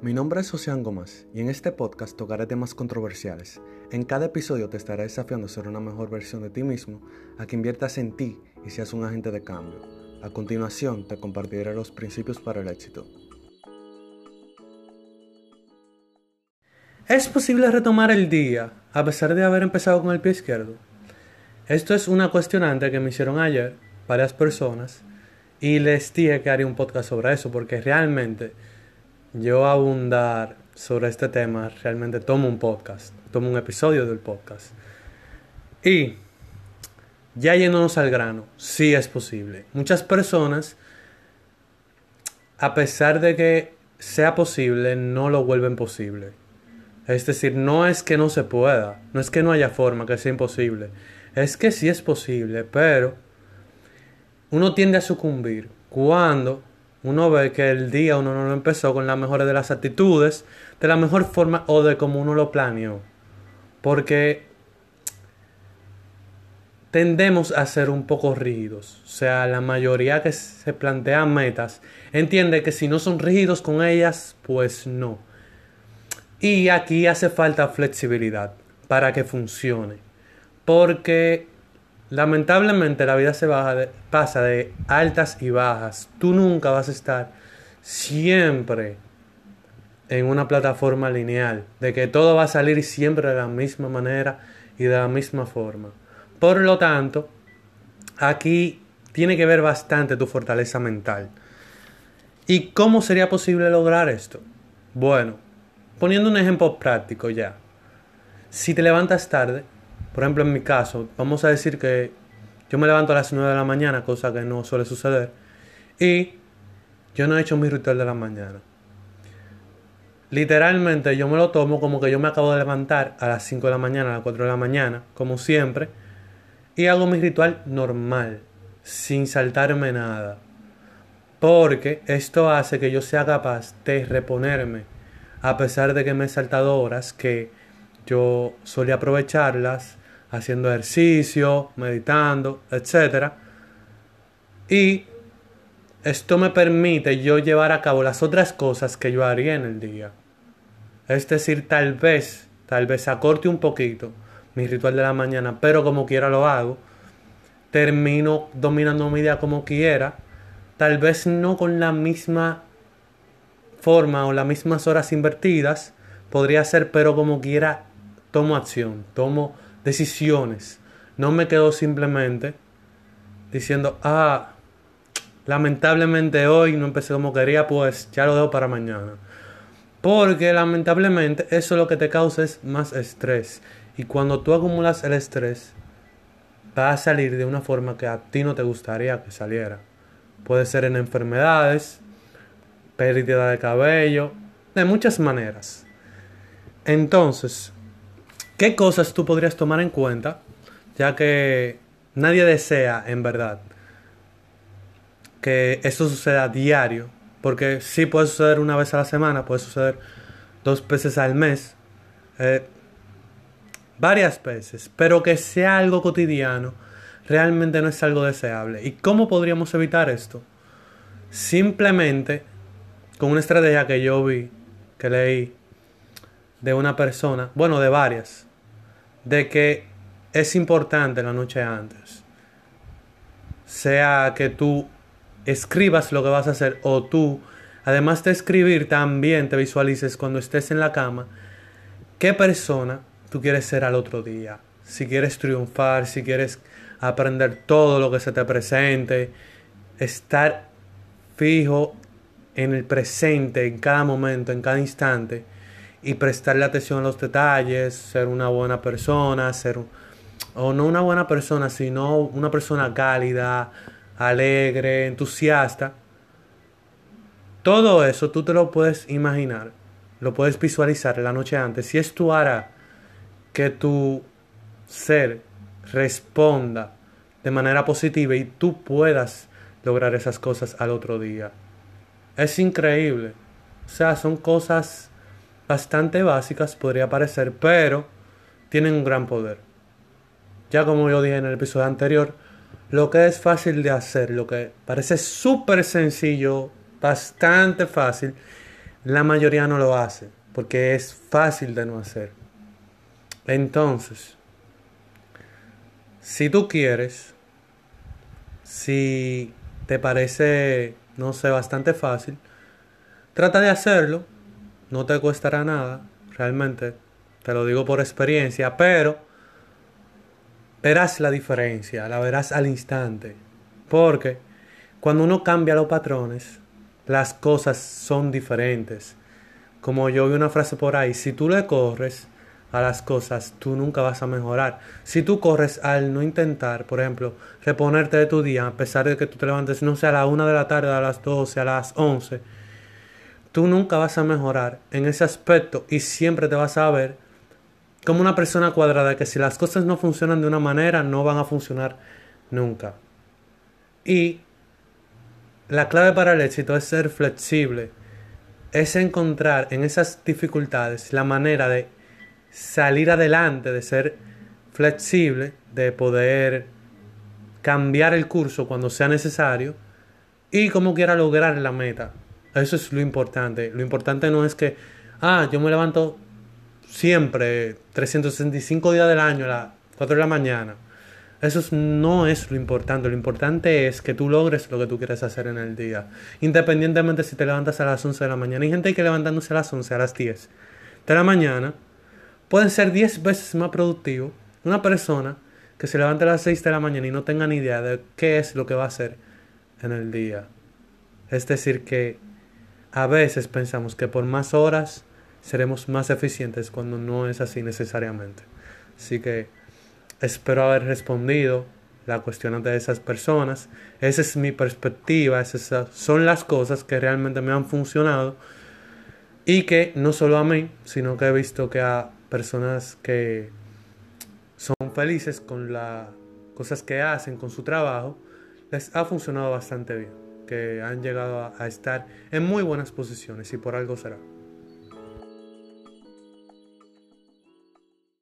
Mi nombre es Ocean Gómez y en este podcast tocaré temas controversiales. En cada episodio te estaré desafiando a ser una mejor versión de ti mismo, a que inviertas en ti y seas un agente de cambio. A continuación te compartiré los principios para el éxito. ¿Es posible retomar el día a pesar de haber empezado con el pie izquierdo? Esto es una cuestionante que me hicieron ayer varias personas y les dije que haría un podcast sobre eso porque realmente yo abundar sobre este tema, realmente tomo un podcast, tomo un episodio del podcast. Y ya yéndonos al grano, sí es posible. Muchas personas, a pesar de que sea posible, no lo vuelven posible. Es decir, no es que no se pueda, no es que no haya forma, que sea imposible. Es que sí es posible, pero uno tiende a sucumbir cuando uno ve que el día uno no lo empezó con la mejor de las actitudes, de la mejor forma o de como uno lo planeó. Porque tendemos a ser un poco rígidos. O sea, la mayoría que se plantean metas entiende que si no son rígidos con ellas, pues no. Y aquí hace falta flexibilidad para que funcione. Porque Lamentablemente la vida se pasa de altas y bajas. Tú nunca vas a estar siempre en una plataforma lineal, de que todo va a salir siempre de la misma manera y de la misma forma. Por lo tanto, aquí tiene que ver bastante tu fortaleza mental. ¿Y cómo sería posible lograr esto? Bueno, poniendo un ejemplo práctico ya. Si te levantas tarde, por ejemplo, en mi caso, vamos a decir que yo me levanto a las 9 de la mañana, cosa que no suele suceder, y yo no he hecho mi ritual de la mañana. Literalmente yo me lo tomo como que yo me acabo de levantar a las 5 de la mañana, a las 4 de la mañana, como siempre, y hago mi ritual normal, sin saltarme nada. Porque esto hace que yo sea capaz de reponerme, a pesar de que me he saltado horas que yo solía aprovecharlas haciendo ejercicio, meditando, etc. Y esto me permite yo llevar a cabo las otras cosas que yo haría en el día. Es decir, tal vez, tal vez acorte un poquito mi ritual de la mañana, pero como quiera lo hago. Termino dominando mi día como quiera. Tal vez no con la misma forma o las mismas horas invertidas. Podría ser, pero como quiera tomo acción, tomo decisiones. No me quedo simplemente diciendo, ah, lamentablemente hoy no empecé como quería, pues ya lo dejo para mañana. Porque lamentablemente eso lo que te causa es más estrés. Y cuando tú acumulas el estrés, va a salir de una forma que a ti no te gustaría que saliera. Puede ser en enfermedades, pérdida de cabello, de muchas maneras. Entonces, ¿Qué cosas tú podrías tomar en cuenta? Ya que nadie desea, en verdad, que esto suceda diario. Porque sí puede suceder una vez a la semana, puede suceder dos veces al mes, eh, varias veces, pero que sea algo cotidiano realmente no es algo deseable. ¿Y cómo podríamos evitar esto? Simplemente con una estrategia que yo vi, que leí de una persona, bueno, de varias, de que es importante la noche antes. Sea que tú escribas lo que vas a hacer o tú, además de escribir, también te visualices cuando estés en la cama qué persona tú quieres ser al otro día. Si quieres triunfar, si quieres aprender todo lo que se te presente, estar fijo en el presente, en cada momento, en cada instante y prestarle atención a los detalles, ser una buena persona, ser, o no una buena persona, sino una persona cálida, alegre, entusiasta. Todo eso tú te lo puedes imaginar, lo puedes visualizar la noche antes. Si esto hará que tu ser responda de manera positiva y tú puedas lograr esas cosas al otro día. Es increíble. O sea, son cosas bastante básicas podría parecer, pero tienen un gran poder. Ya como yo dije en el episodio anterior, lo que es fácil de hacer, lo que parece súper sencillo, bastante fácil, la mayoría no lo hace, porque es fácil de no hacer. Entonces, si tú quieres, si te parece, no sé, bastante fácil, trata de hacerlo, no te costará nada, realmente, te lo digo por experiencia, pero verás la diferencia, la verás al instante, porque cuando uno cambia los patrones, las cosas son diferentes. Como yo vi una frase por ahí, si tú le corres, a las cosas, tú nunca vas a mejorar. Si tú corres al no intentar, por ejemplo, reponerte de tu día, a pesar de que tú te levantes, no sé, a la una de la tarde, a las 12, a las 11, tú nunca vas a mejorar en ese aspecto y siempre te vas a ver como una persona cuadrada, que si las cosas no funcionan de una manera, no van a funcionar nunca. Y la clave para el éxito es ser flexible, es encontrar en esas dificultades la manera de salir adelante, de ser flexible, de poder cambiar el curso cuando sea necesario y como quiera lograr la meta. Eso es lo importante. Lo importante no es que, ah, yo me levanto siempre 365 días del año a las 4 de la mañana. Eso no es lo importante. Lo importante es que tú logres lo que tú quieres hacer en el día. Independientemente si te levantas a las 11 de la mañana. Hay gente que levantándose a las 11, a las 10 de la mañana pueden ser 10 veces más productivo una persona que se levante a las 6 de la mañana y no tenga ni idea de qué es lo que va a hacer en el día. Es decir, que a veces pensamos que por más horas seremos más eficientes cuando no es así necesariamente. Así que espero haber respondido la cuestión de esas personas. Esa es mi perspectiva, esas son las cosas que realmente me han funcionado y que no solo a mí, sino que he visto que a personas que son felices con las cosas que hacen, con su trabajo, les ha funcionado bastante bien, que han llegado a, estar en muy buenas posiciones y por algo será.